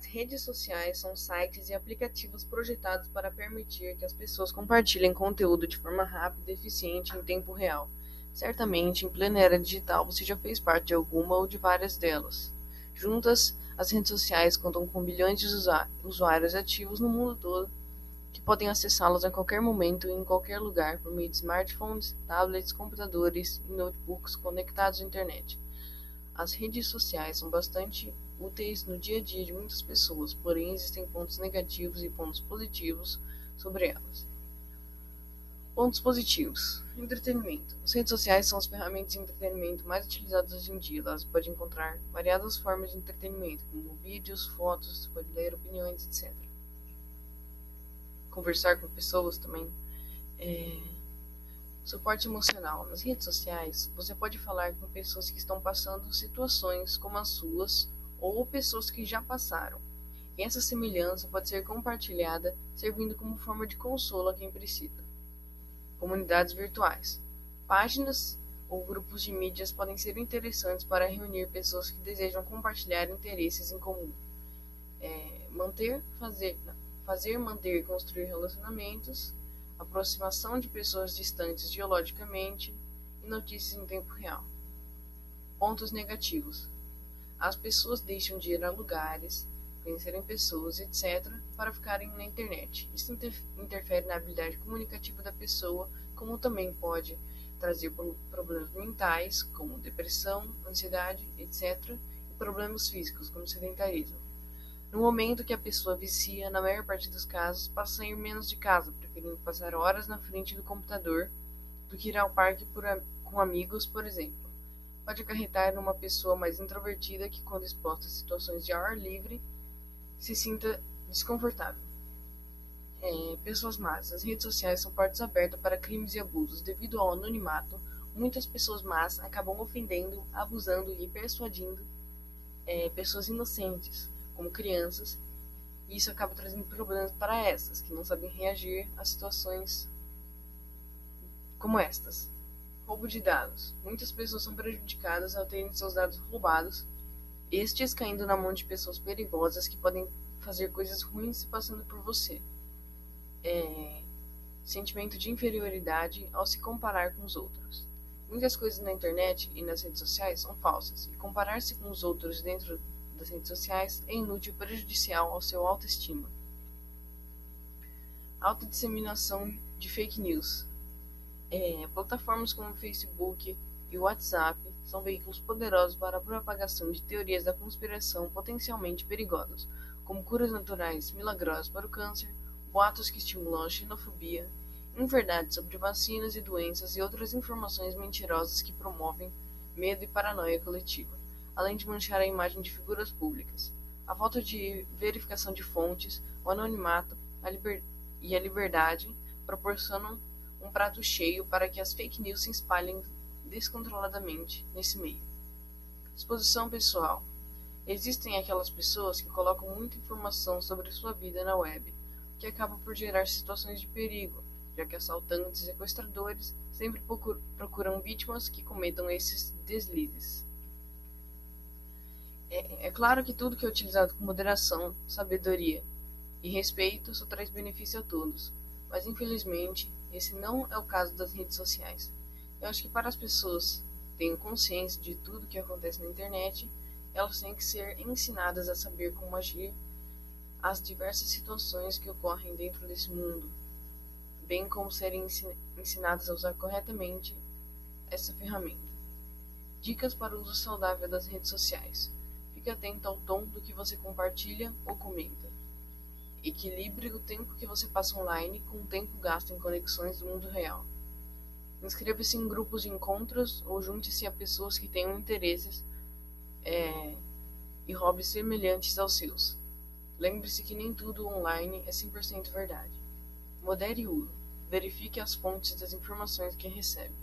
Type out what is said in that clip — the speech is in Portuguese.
As redes sociais são sites e aplicativos projetados para permitir que as pessoas compartilhem conteúdo de forma rápida e eficiente em tempo real. Certamente, em plena era digital, você já fez parte de alguma ou de várias delas. Juntas, as redes sociais contam com bilhões de usuários ativos no mundo todo que podem acessá-las a qualquer momento e em qualquer lugar por meio de smartphones, tablets, computadores e notebooks conectados à internet. As redes sociais são bastante úteis no dia a dia de muitas pessoas, porém existem pontos negativos e pontos positivos sobre elas. Pontos positivos: entretenimento. As redes sociais são as ferramentas de entretenimento mais utilizadas hoje em dia. Elas podem encontrar variadas formas de entretenimento, como vídeos, fotos, pode ler opiniões, etc. Conversar com pessoas também. É... Suporte emocional. Nas redes sociais, você pode falar com pessoas que estão passando situações como as suas ou pessoas que já passaram. E essa semelhança pode ser compartilhada, servindo como forma de consolo a quem precisa. Comunidades virtuais. Páginas ou grupos de mídias podem ser interessantes para reunir pessoas que desejam compartilhar interesses em comum. É, manter, fazer, fazer, manter e construir relacionamentos, aproximação de pessoas distantes geologicamente e notícias em tempo real. Pontos negativos as pessoas deixam de ir a lugares, conhecerem pessoas, etc., para ficarem na internet. Isso interfere na habilidade comunicativa da pessoa, como também pode trazer problemas mentais, como depressão, ansiedade, etc., e problemas físicos, como sedentarismo. No momento que a pessoa vicia, na maior parte dos casos, passa a ir menos de casa, preferindo passar horas na frente do computador do que ir ao parque com amigos, por exemplo pode acarretar numa pessoa mais introvertida que, quando exposta a situações de ar livre, se sinta desconfortável. É, pessoas más. As redes sociais são portas abertas para crimes e abusos. Devido ao anonimato, muitas pessoas más acabam ofendendo, abusando e persuadindo é, pessoas inocentes, como crianças, e isso acaba trazendo problemas para essas, que não sabem reagir a situações como estas. Roubo de dados. Muitas pessoas são prejudicadas ao terem seus dados roubados, estes caindo na mão de pessoas perigosas que podem fazer coisas ruins se passando por você. É... Sentimento de inferioridade ao se comparar com os outros. Muitas coisas na internet e nas redes sociais são falsas, e comparar-se com os outros dentro das redes sociais é inútil e prejudicial ao seu autoestima. Alta disseminação de fake news. É, plataformas como Facebook e WhatsApp são veículos poderosos para a propagação de teorias da conspiração potencialmente perigosas, como curas naturais milagrosas para o câncer, boatos que estimulam a xenofobia, inverdades sobre vacinas e doenças e outras informações mentirosas que promovem medo e paranoia coletiva, além de manchar a imagem de figuras públicas. A falta de verificação de fontes, o anonimato a e a liberdade proporcionam um prato cheio para que as fake news se espalhem descontroladamente nesse meio. Exposição pessoal. Existem aquelas pessoas que colocam muita informação sobre sua vida na web, que acaba por gerar situações de perigo, já que assaltantes e sequestradores sempre procuram vítimas que cometam esses deslizes. É, é claro que tudo que é utilizado com moderação, sabedoria e respeito só traz benefício a todos, mas infelizmente esse não é o caso das redes sociais. Eu acho que para as pessoas terem consciência de tudo que acontece na internet, elas têm que ser ensinadas a saber como agir às diversas situações que ocorrem dentro desse mundo, bem como serem ensinadas a usar corretamente essa ferramenta. Dicas para o uso saudável das redes sociais. Fique atento ao tom do que você compartilha ou comenta. Equilibre o tempo que você passa online com o tempo gasto em conexões do mundo real. Inscreva-se em grupos de encontros ou junte-se a pessoas que tenham interesses é, e hobbies semelhantes aos seus. Lembre-se que nem tudo online é 100% verdade. Modere o uso. Verifique as fontes das informações que recebe.